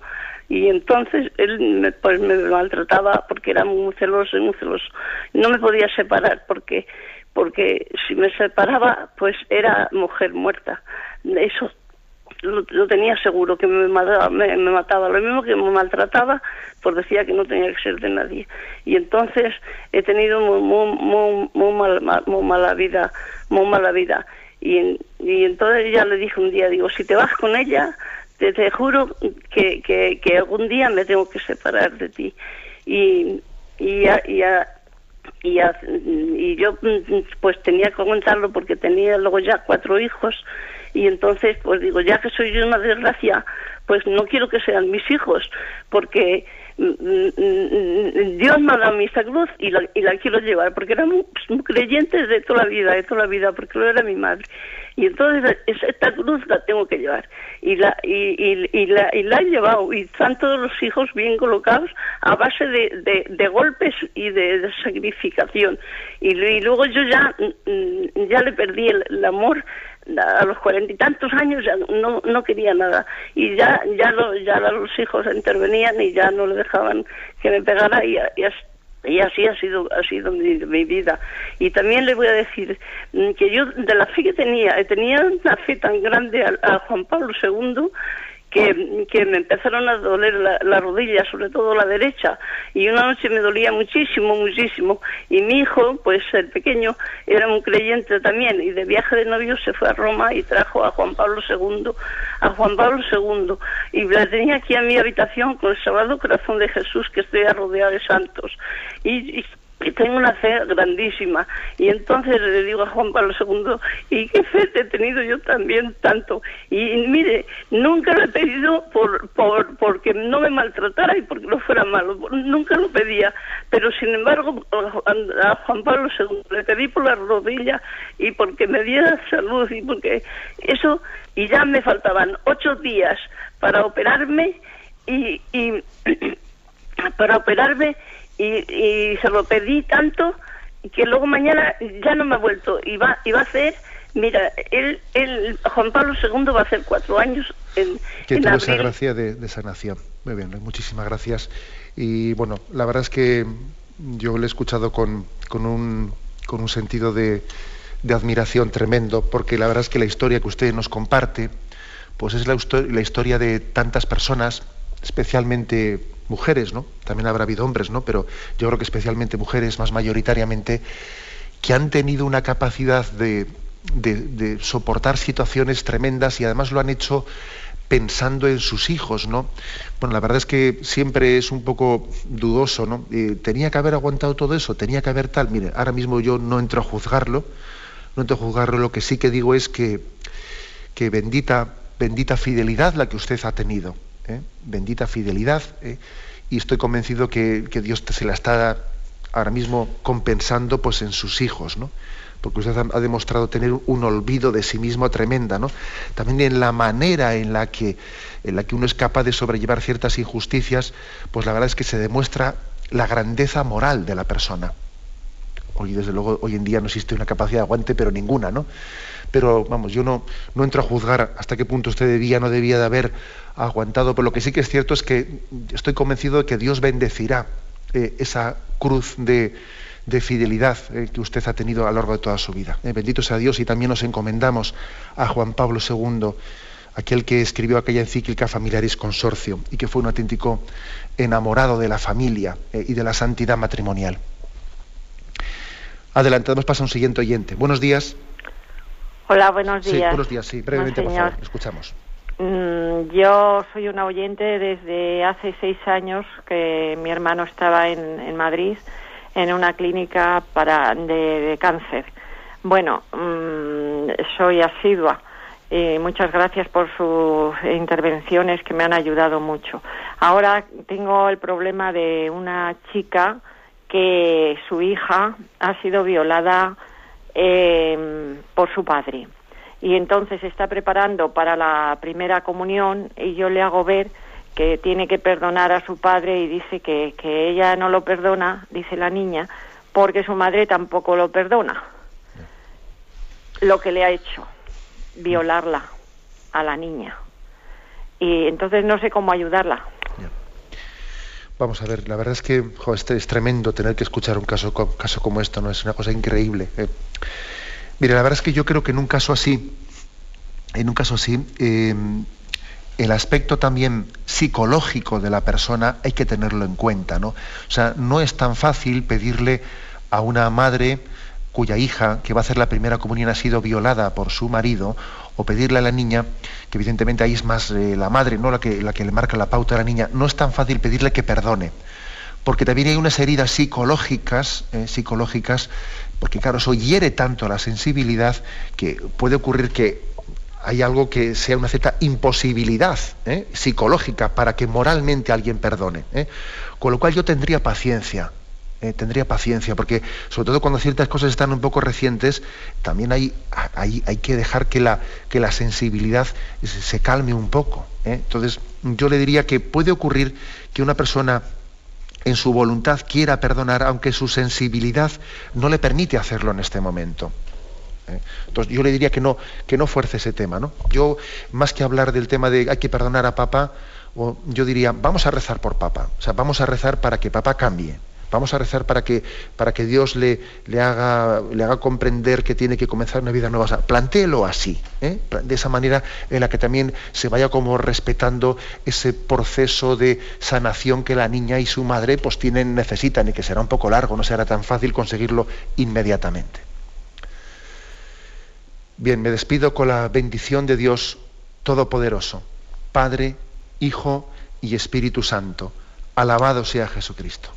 y entonces él me, pues me maltrataba porque era muy celoso y muy celoso. No me podía separar porque porque si me separaba pues era mujer muerta. Eso lo, tenía seguro que me mataba, lo mismo que me maltrataba, pues decía que no tenía que ser de nadie. Y entonces he tenido muy, muy, muy, mala vida, muy mala vida. Y, entonces ya le dije un día, digo, si te vas con ella, te, juro que, que, algún día me tengo que separar de ti. Y, y, y, y, y yo pues tenía que aguantarlo porque tenía luego ya cuatro hijos y entonces pues digo, ya que soy una desgracia, pues no quiero que sean mis hijos, porque mm, mm, mm, Dios me ha dado mi cruz y la, y la quiero llevar, porque eran muy, creyentes de toda la vida, de toda la vida, porque lo era mi madre. Y entonces esta cruz la tengo que llevar. Y la, y, y, la, y la he llevado. Y están todos los hijos bien colocados a base de, de, golpes y de, sacrificación. Y, luego yo ya, ya le perdí el amor a los cuarenta y tantos años ya no, no quería nada. Y ya ya, ya los hijos intervenían y ya no le dejaban que me pegara y, así ha sido ha sido mi, vida. Y también le voy a decir mm, que yo de la fe que tenía tenía una fe tan grande a Juan Pablo II que, me empezaron a doler la, rodilla, sobre todo la derecha, y una noche me dolía muchísimo, muchísimo, y mi hijo, pues el pequeño, era un creyente también, y de viaje de novio se fue a Roma y trajo a Juan Pablo II, a Juan Pablo II, y la tenía aquí en mi habitación con el Sagrado Corazón de Jesús, que estoy rodeada de santos, y tengo una fe grandísima. Y entonces le digo a Juan Pablo II, ¿y qué fe te he tenido yo también tanto? Y mire, nunca lo he pedido por, por, porque no me maltratara y porque no fuera malo, nunca lo pedía. Pero sin embargo, a Juan Pablo II le pedí por la rodilla y porque me diera salud y porque eso, y ya me faltaban ocho días para operarme y, y para operarme y, se lo pedí tanto que luego mañana ya no me ha vuelto y va, y va a ser Mira, él, él, Juan Pablo II va a hacer cuatro años en, que tuvo esa gracia de, sanación. Muy bien, muchísimas gracias. Y bueno, la verdad es que yo le he escuchado con, con, un, con un sentido de, de, admiración tremendo, porque la verdad es que la historia que usted nos comparte, pues es la, la historia de tantas personas, especialmente mujeres, ¿no? También habrá habido hombres, ¿no? Pero yo creo que especialmente mujeres, más mayoritariamente, que han tenido una capacidad de, soportar situaciones tremendas y además lo han hecho pensando en sus hijos, ¿no? Bueno, la verdad es que siempre es un poco dudoso, ¿no? Eh, tenía que haber aguantado todo eso, tenía que haber tal. Mire, ahora mismo yo no entro a juzgarlo, no entro a juzgarlo. Lo que sí que digo es que, que bendita, bendita fidelidad la que usted ha tenido. ¿Eh? bendita fidelidad, ¿eh? y estoy convencido que, Dios se la está ahora mismo compensando pues, en sus hijos, ¿no? porque usted ha, demostrado tener un olvido de sí mismo tremenda, ¿no? También en la manera en la que en la que uno es capaz de sobrellevar ciertas injusticias, pues la verdad es que se demuestra la grandeza moral de la persona. Hoy, desde luego, hoy en día no existe una capacidad de aguante, pero ninguna, ¿no? Pero vamos, yo no, no entro a juzgar hasta qué punto usted debía, no debía de haber aguantado, pero lo que sí que es cierto es que estoy convencido de que Dios bendecirá eh, esa cruz de, fidelidad eh, que usted ha tenido a lo largo de toda su vida. Eh, bendito sea Dios y también nos encomendamos a Juan Pablo II, aquel que escribió aquella encíclica Familiaris Consorcio y que fue un auténtico enamorado de la familia y de la santidad matrimonial. Adelante, damos paso a un siguiente oyente. Buenos días. Hola, buenos días. Sí, buenos días, sí, brevemente, por favor, escuchamos. Mm, yo soy una oyente desde hace seis años que mi hermano estaba en, Madrid en una clínica para de, cáncer. Bueno, mm, soy asidua. y muchas gracias por sus intervenciones que me han ayudado mucho. Ahora tengo el problema de una chica que su hija ha sido violada eh, por su padre y entonces está preparando para la primera comunión y yo le hago ver que tiene que perdonar a su padre y dice que, que ella no lo perdona, dice la niña, porque su madre tampoco lo perdona. Lo que le ha hecho, violarla a la niña. Y entonces no sé cómo ayudarla. Vamos a ver, la verdad es que es tremendo tener que escuchar un caso, caso como esto, ¿no? Es una cosa increíble. Eh. Mire, la verdad es que yo creo que en un caso así, en un caso así, em, el aspecto también psicológico de la persona hay que tenerlo en cuenta, ¿no? O sea, no es tan fácil pedirle a una madre cuya hija, que va a hacer la primera comunión, ha sido violada por su marido, o pedirle a la niña, que evidentemente ahí es más eh, la madre, ¿no? La que, la que le marca la pauta a la niña, no es tan fácil pedirle que perdone porque también hay unas heridas psicológicas, eh, psicológicas, porque claro, eso hiere tanto la sensibilidad que puede ocurrir que hay algo que sea una cierta imposibilidad eh, psicológica para que moralmente alguien perdone. Eh. Con lo cual yo tendría paciencia, tendría paciencia, porque sobre todo cuando ciertas cosas están un poco recientes, también hay, hay, hay que dejar que la, que la sensibilidad se calme un poco. Entonces yo le diría que puede ocurrir que una persona en su voluntad quiera perdonar, aunque su sensibilidad no le permite hacerlo en este momento. ¿eh? Entonces yo le diría que no, que no fuerce ese tema. ¿no? Yo, más que hablar del tema de hay que perdonar a papá, yo diría, vamos a rezar por papá. O sea, vamos a rezar para que papá cambie. Vamos a rezar para que, para que Dios le, le, haga, le haga comprender que tiene que comenzar una vida nueva. O plantéelo así, ¿eh? de esa manera en la que también se vaya como respetando ese proceso de sanación que la niña y su madre pues tienen, necesitan y que será un poco largo, no será tan fácil conseguirlo inmediatamente. Bien, me despido con la bendición de Dios Todopoderoso, Padre, Hijo y Espíritu Santo. Alabado sea Jesucristo.